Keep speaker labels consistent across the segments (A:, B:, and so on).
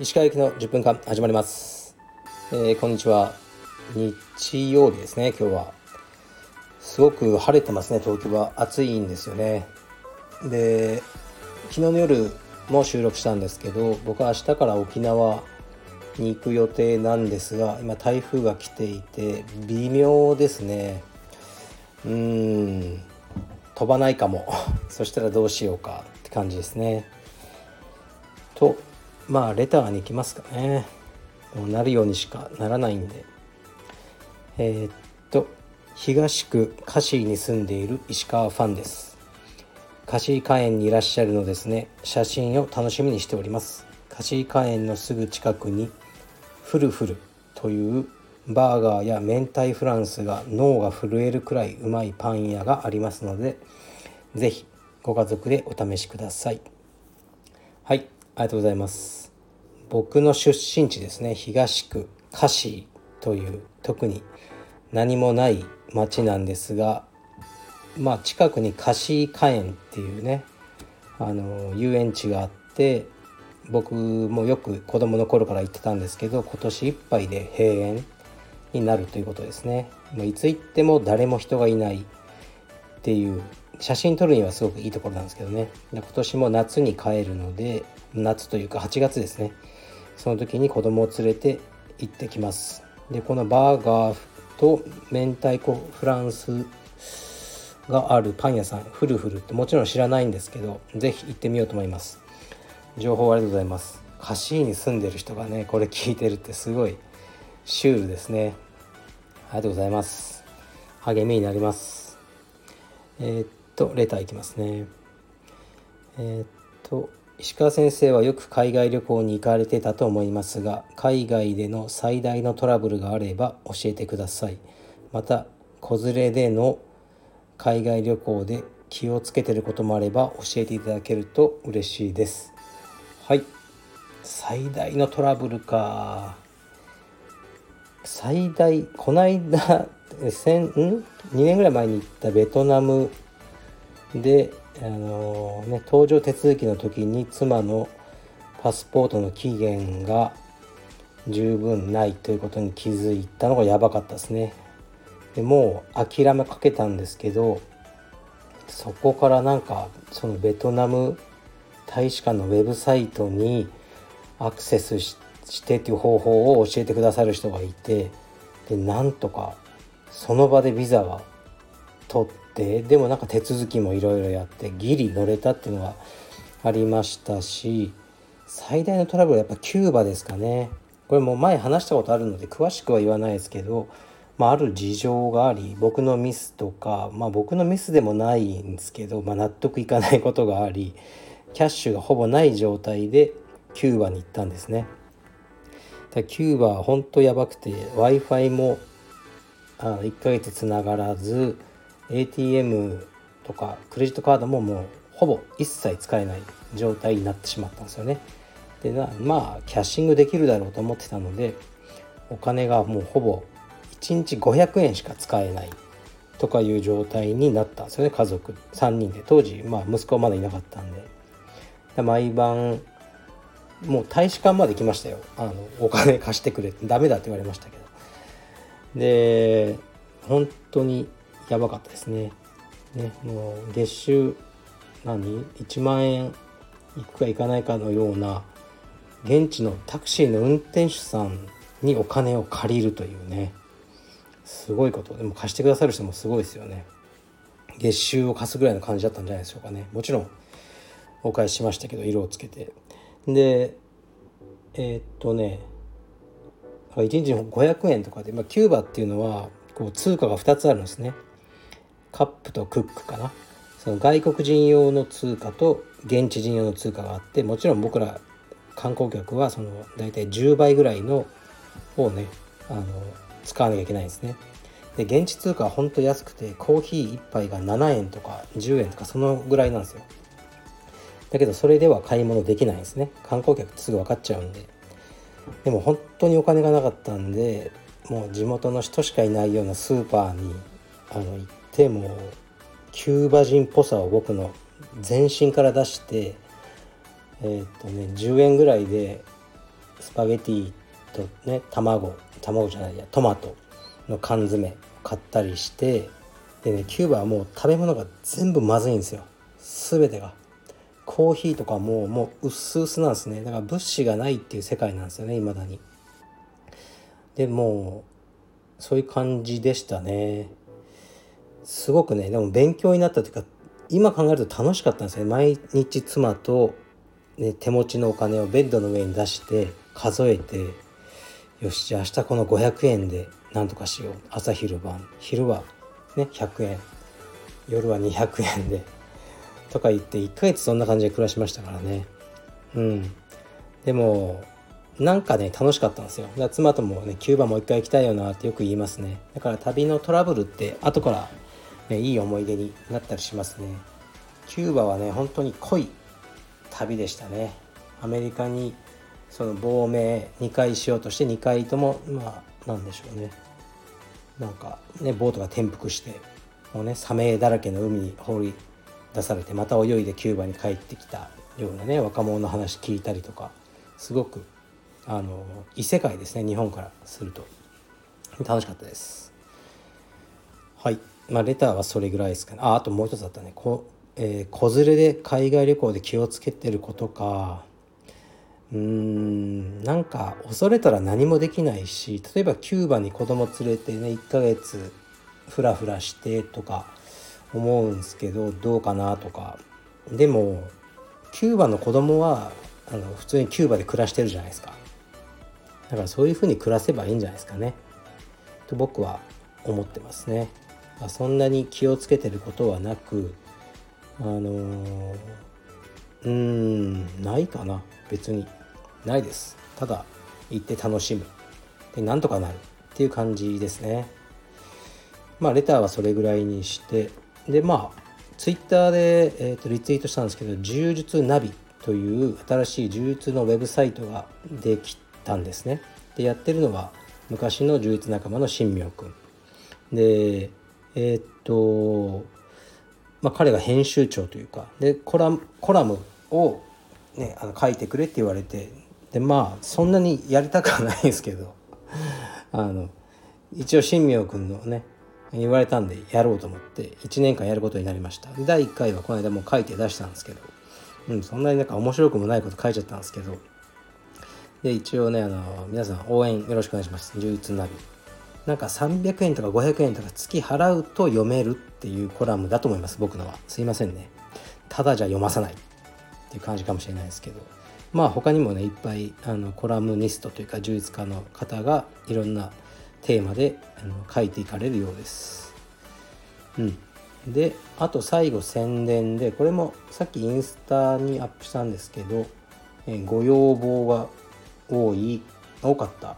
A: 石川行きの10分間始まります、えー、こんにちは。日曜日ですね今日は。すごく晴れてますね東京は。暑いんですよね。で昨日の夜も収録したんですけど僕は明日から沖縄に行く予定なんですが今台風が来ていて微妙ですね。うーん。飛ばないかも。そしたらどうしようかって感じですね。とまあレターに行きますかね。もうなるようにしかならないんで。えー、っと東区カシーに住んでいる石川ファンです。カシー花園にいらっしゃるのですね。写真を楽しみにしております。カシー花園のすぐ近くにフルフルというバーガーや明太フランスが脳が震えるくらいうまいパン屋がありますので是非ご家族でお試しください。はいありがとうございます。僕の出身地ですね。東区カシーという特に何もない町なんですがまあ近くにカシー花園っていうねあの遊園地があって僕もよく子供の頃から行ってたんですけど今年いっぱいで閉園になるということですね。いつ行っても誰も人がいないっていう写真撮るにはすごくいいところなんですけどね。今年も夏に帰るので夏というか8月ですね。その時に子供を連れて行ってきます。でこのバーガーと明太子フランスがあるパン屋さんフルフルってもちろん知らないんですけど是非行ってみようと思います。情報ありがとうございます。カシーに住んでる人がねこれ聞いてるってすごいシュールですね。ありがとうございます。励みになります。えー、っとレターいきますね。えー、っと石川先生はよく海外旅行に行かれてたと思いますが海外での最大のトラブルがあれば教えてください。また子連れでの海外旅行で気をつけてることもあれば教えていただけると嬉しいです。はい。最大のトラブルか。最大この間千ん？2年ぐらい前に行ったベトナムであのね搭乗手続きの時に妻のパスポートの期限が十分ないということに気づいたのがやばかったですね。でもう諦めかけたんですけどそこからなんかそのベトナム大使館のウェブサイトにアクセスししてっていう方法を教えてくださる人がいてでなんとかその場でビザは取ってでもなんか手続きもいろいろやってギリ乗れたっていうのがありましたし最大のトラブルはやっぱキューバですかねこれも前話したことあるので詳しくは言わないですけど、まあ、ある事情があり僕のミスとかまあ僕のミスでもないんですけど、まあ、納得いかないことがありキャッシュがほぼない状態でキューバに行ったんですね。キューバは本当やばくて w i f i もあ1ヶ月つながらず ATM とかクレジットカードももうほぼ一切使えない状態になってしまったんですよね。でまあキャッシングできるだろうと思ってたのでお金がもうほぼ1日500円しか使えないとかいう状態になったんですよね家族。3人で。当時まあ息子はまだいなかったんで毎晩もう大使館まで来ましたよ。あのお金貸してくれってダメだって言われましたけど。で本当にやばかったですね。ねもう月収何？1万円いくかいかないかのような現地のタクシーの運転手さんにお金を借りるというね。すごいこと。でも貸してくださる人もすごいですよね。月収を貸すぐらいの感じだったんじゃないでしょうかね。もちろんお返ししましたけど色をつけて。でえー、っとね1日500円とかで、まあ、キューバっていうのはこう通貨が2つあるんですね。カップとクックかな。その外国人用の通貨と現地人用の通貨があってもちろん僕ら観光客はその大体10倍ぐらいのをねあの使わなきゃいけないんですね。で現地通貨はほんと安くてコーヒー1杯が7円とか10円とかそのぐらいなんですよ。だけどそれでは買い物できないんですね。観光客ってすぐ分かっちゃうんで。でも本当にお金がなかったんでもう地元の人しかいないようなスーパーにあの行ってもうキューバ人っぽさを僕の全身から出してえー、っとね10円ぐらいでスパゲティとね卵卵じゃないやトマトの缶詰買ったりしてでねキューバはもう食べ物が全部まずいんですよ。全てが。コーヒーとかももう薄々なんですね。だから物資がないっていう世界なんですよね未だに。でもうそういう感じでしたね。すごくねでも勉強になったというか今考えると楽しかったんですね。毎日妻と、ね、手持ちのお金をベッドの上に出して数えてよしじゃあ明日この500円で何とかしよう。朝昼晩。昼はね100円。夜は200円で。とか言って1ヶ月そんな感じで暮らしましたからね。うん。でもなんかね楽しかったんですよ。だ妻ともねキューバもう一回行きたいよなってよく言いますね。だから旅のトラブルって後から、ね、いい思い出になったりしますね。キューバはね本当に濃い旅でしたね。アメリカにその亡命2回しようとして2回ともまあなんでしょうね。なんかねボートが転覆してもうねサメだらけの海に放り出されてまた泳いでキューバに帰ってきたようなね若者の話聞いたりとかすごくあの異世界ですね日本からすると。楽しかったです。はい。まあレターはそれぐらいですかね。ああともう一つあったね。こ、えー、子連れで海外旅行で気をつけてることか。うーんなんか恐れたら何もできないし例えばキューバに子供連れてね1ヶ月フラフラしてとか思うんですけどどうかなとか。でもキューバの子供はあの普通にキューバで暮らしてるじゃないですか。だからそういうふうに暮らせばいいんじゃないですかね。と僕は思ってますね。まそんなに気をつけてることはなくあの、うーんないかな。別に。ないです。ただ行って楽しむ。でなんとかなるっていう感じですね。まあレターはそれぐらいにしてでまあツイッターで、えーと、リツイートしたんですけど柔術ナビという新しい柔術のウェブサイトができたんですね。でやってるのは昔の柔術仲間の新明君でえー、っとまあ彼が編集長というかでコラコラムをね、あの書いてくれって言われてでまあそんなにやりたくはないんですけどあの一応新明君のね言われたんでやろうと思って1年間やることになりました。第1回はこの間もう書いて出したんですけど、うん、そんなになんか面白くもないこと書いちゃったんですけどで一応ねあの皆さん応援よろしくお願いします。充実ナビなんか300円とか500円とか月払うと読めるっていうコラムだと思います僕のは。すいませんね。ただじゃ読まさない。っていう感じかもしれないですけど。まあ他にもねいっぱいあのコラムニストというか充実家の方がいろんなテーマであの書いていかれるようです。うん、であと最後宣伝でこれもさっきインスタにアップしたんですけど、えご要望が多い多かった、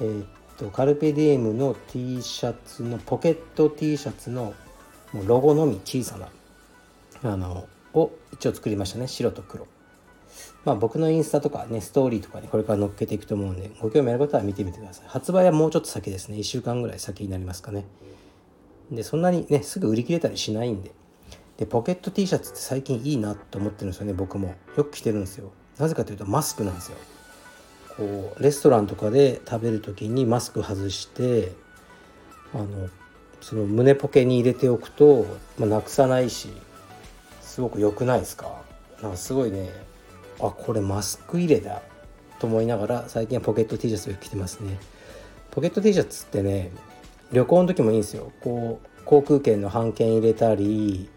A: えー、っとカルペディエムの T シャツのポケット T シャツのロゴのみ小さなあのを一応作りましたね。白と黒。まあ僕のインスタとかねストーリーとかにこれから載っけていくと思うんでご興味ある方は見てみてください。発売はもうちょっと先ですね。1週間ぐらい先になりますかね。でそんなにねすぐ売り切れたりしないんで。でポケット T シャツって最近いいなと思ってるんですよね僕も。よく着てるんですよ。なぜかというとマスクなんですよ。こうレストランとかで食べる時にマスク外してあのその胸ポケに入れておくと、まあ、なくさないしすごく良くないですか？なんかすごいねあこれマスク入れだと思いながら最近はポケット T シャツを着てますね。ポケット T シャツってね旅行の時もいいんですよ。こう航空券の半券入れたり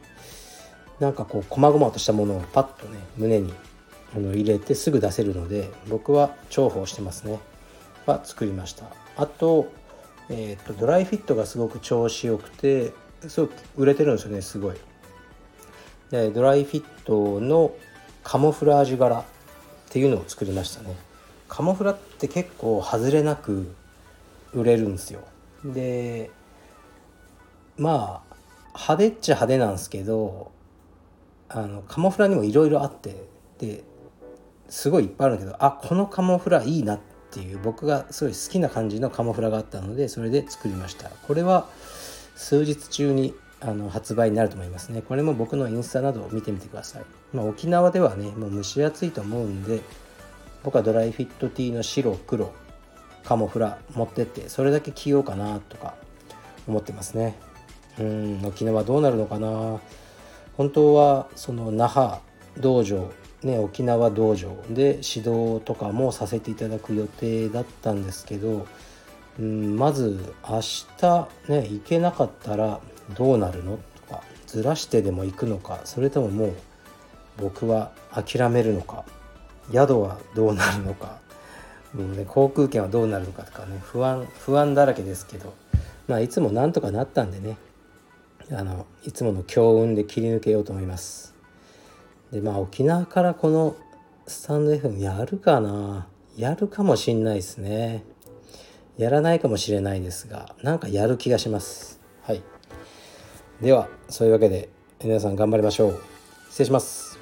A: なんかこう細々としたものをパッとね胸にあの入れてすぐ出せるので僕は重宝してますね。は作りました。あと,、えーと、ドライフィットがすごく調子よくてすごく売れてるんですよねすごい。でドライフィットのカモフラージュ柄っていうのを作りましたね。カモフラって結構外れなく売れるんですよ。でまあ派手っちゃ派手なんですけどあのカモフラにもいろいろあってですごいいっぱいあるんだけどあこのカモフラいいなっていう僕がすごい好きな感じのカモフラがあったのでそれで作りました。これは数日中にあの発売になると思いますね。これも僕のインスタなどを見てみてください、まあ、沖縄ではねもう蒸し暑いと思うんで僕はドライフィット T の白黒カモフラ持ってってそれだけ着ようかなとか思ってますね。うん沖縄どうなるのかな。本当はその那覇道場ね沖縄道場で指導とかもさせていただく予定だったんですけどうんまず明日ね行けなかったらどうなるのとかずらしてでも行くのかそれとももう僕は諦めるのか宿はどうなるのかもう、ね、航空券はどうなるのかとかね不安不安だらけですけどまあいつもなんとかなったんでねあのいつもの強運で切り抜けようと思います。でまあ沖縄からこのスタンド FM やるかな。やるかもしんないですね。やらないかもしれないですがなんかやる気がします。はい。ではそういうわけで皆さん頑張りましょう。失礼します。